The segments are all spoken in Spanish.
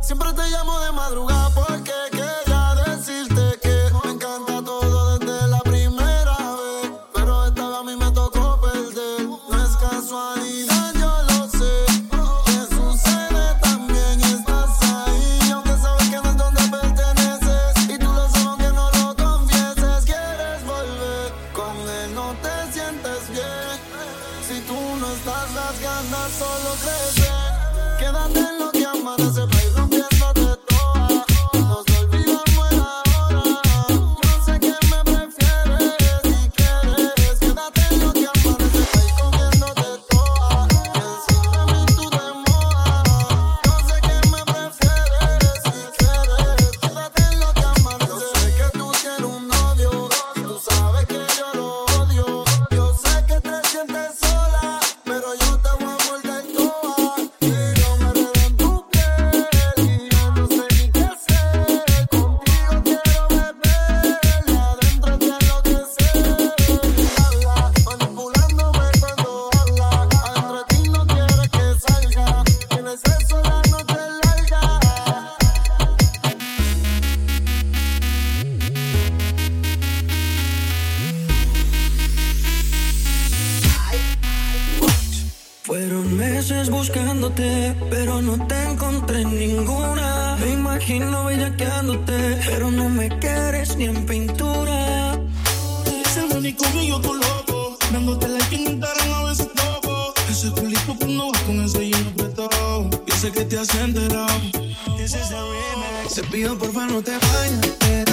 Siempre te llamo de madrugada porque quería decirte que me encanta todo desde la primera vez. Pero esta vez a mí me tocó perder. No es casualidad, yo lo sé. Que sucede también estás ahí. Aunque sabes que no es donde perteneces. Y tú lo sabes aunque no lo confieses. Quieres volver, con él no te sientes bien. Si tú no estás, las ganas solo crecen. Quédate en lo que amanece, pa' meses buscándote, pero no te encontré en ninguna. Me imagino bellaqueándote, pero no me quieres ni en pintura. Ese money conmigo tú loco, dándote like en Instagram a veces toco. Ese culito cuando vas con ese lleno apretado, yo sé que te has enterado. This is the remix. Te pido porfa no te vayas,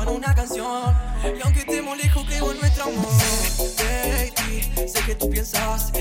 en una canción. Y aunque te lejos creo en nuestro amor. Baby, sé que tú piensas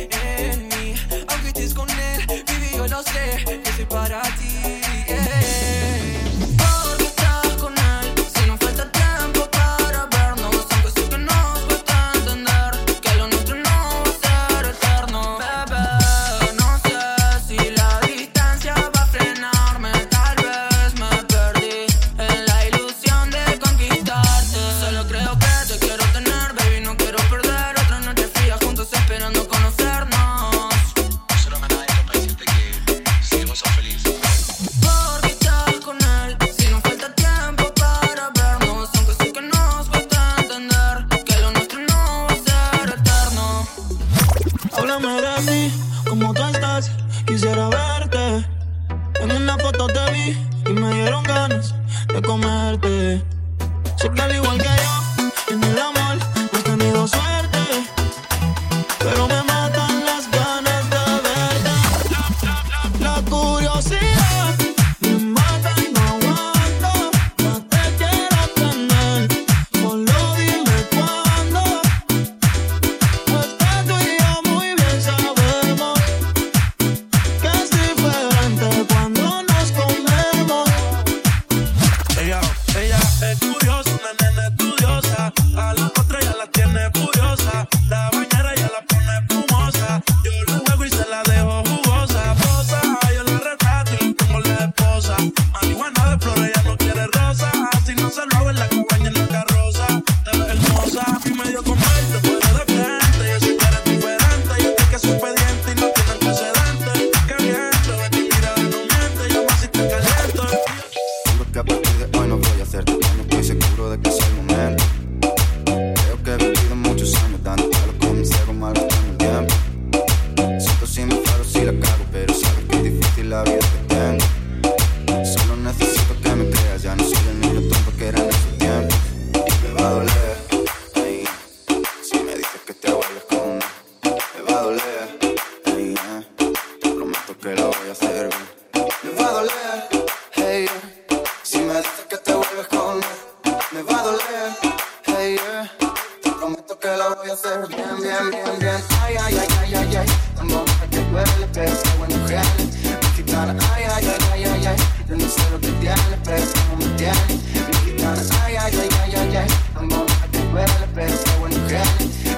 Te prometo que lo voy a hacer bien, bien, bien, bien. Ay, ay, ay, ay, ay, ay. Amor, que duele, pero qué bueno que Mi gitana, ay, ay, ay, ay, ay, ay. Yo no sé lo que tiene, pero no me tiene. Mi gitana, ay, ay, ay, ay, ay, ay. Amor, que duele, pero qué bueno que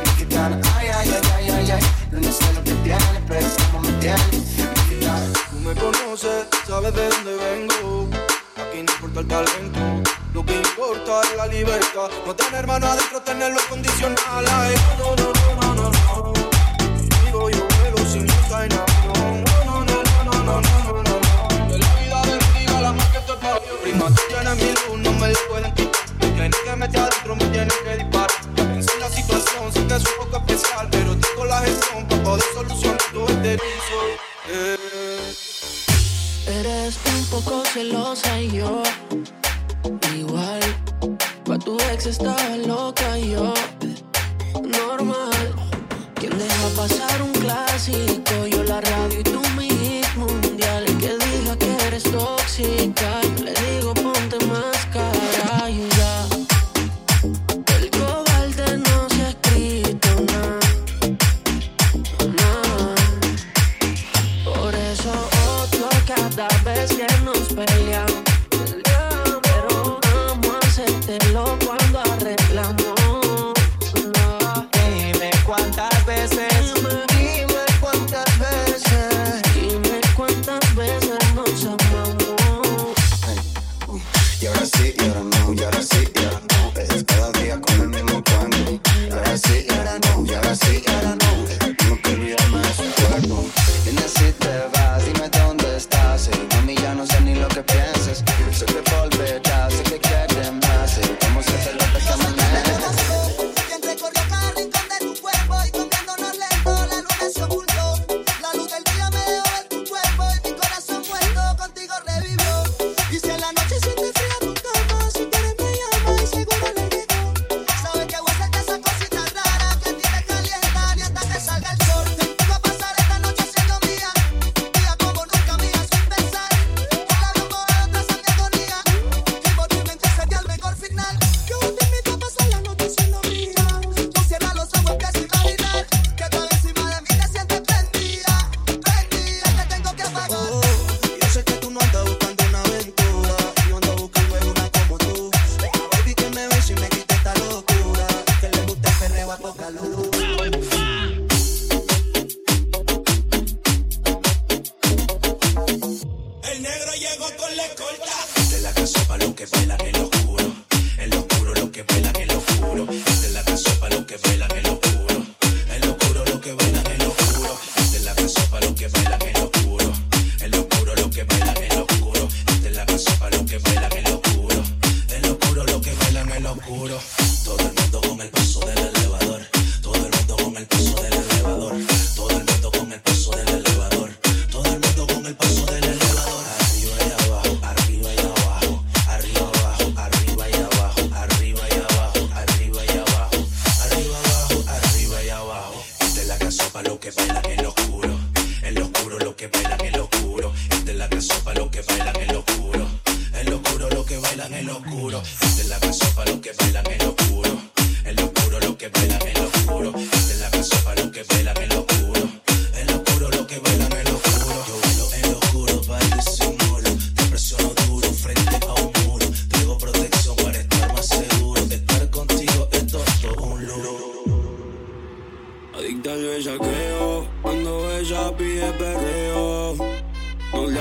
Mi gitana, ay, ay, ay, ay, ay, ay. Yo no sé lo que tiene, pero no me tiene. Tú me conoces, sabes de dónde vengo importa el talento, lo que importa es la libertad. No tener hermano adentro, tenerlo condicional. Ay, no, no, no, no, no, no. Digo yo vuelo sin usa y no, no, no, no, no, no, no, no, De la vida bendiga la más que te parió. Prima, tú tienes mi luz, no me lo pueden quitar. Tienes que meter adentro, me tienes que disparar. Pensé en la situación, sé que es un poco especial, pero tengo la gestión para poder solucionar todo este rizo. Eh. Eres poco celosa y yo igual. Pa' tu ex estaba loca y yo normal. ¿Quién deja pasar un clásico? Yo la radio y tú mi hit mundial. El que diga que eres tóxica, yo le digo ponte más cara y ya. El cobarde no se ha escrito nada. Por eso otro cada vez veces ya nos peleamos.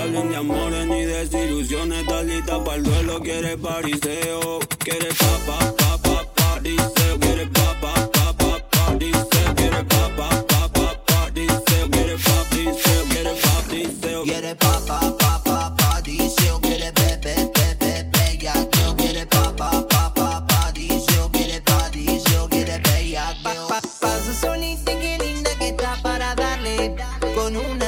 hablen de amores ni desilusiones. Talita para el duelo, quiere pariseo. Quiere pa, pa, pa, pariseo. Quiere pa, pa, pa, pariseo. Quiere pa, pa, pa, pariseo. Quiere pa, pariseo. Quiere pa, pariseo. Quiere pa, pa, pa, pa, pariseo. Quiere pe, pe, pe, ya yo. Quiere pa, pa, pa, pa, pariseo. Quiere pariseo. Quiere pe. Paso solita, qué linda que está para darle con una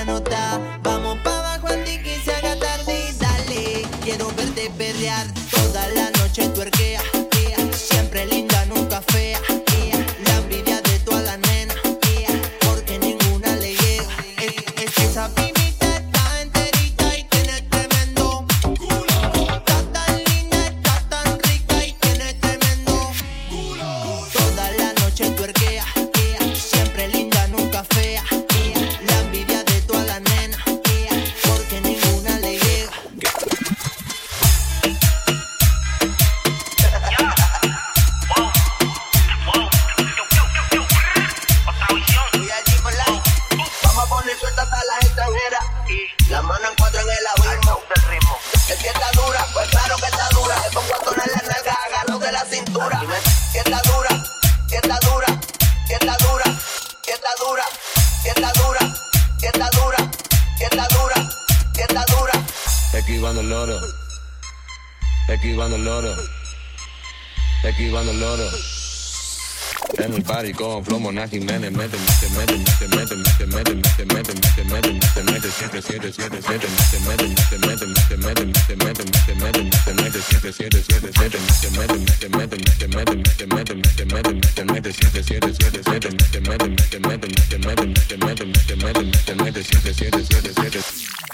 esquivando el loro, esquivando el loro. En el party con flow Mona Jiménez, mete, mete, mete, mete, mete, mete, mete, mete, mete, mete, mete, mete, siete, siete, siete, siete, mete, mete, mete, mete, mete, mete, mete, mete, mete, mete, mete, siete, siete, siete, siete, mete, mete, mete, mete, mete, mete, mete, mete, mete, mete, mete, siete, siete, siete, siete, mete, mete, mete, mete, mete, mete, mete, mete, mete, mete.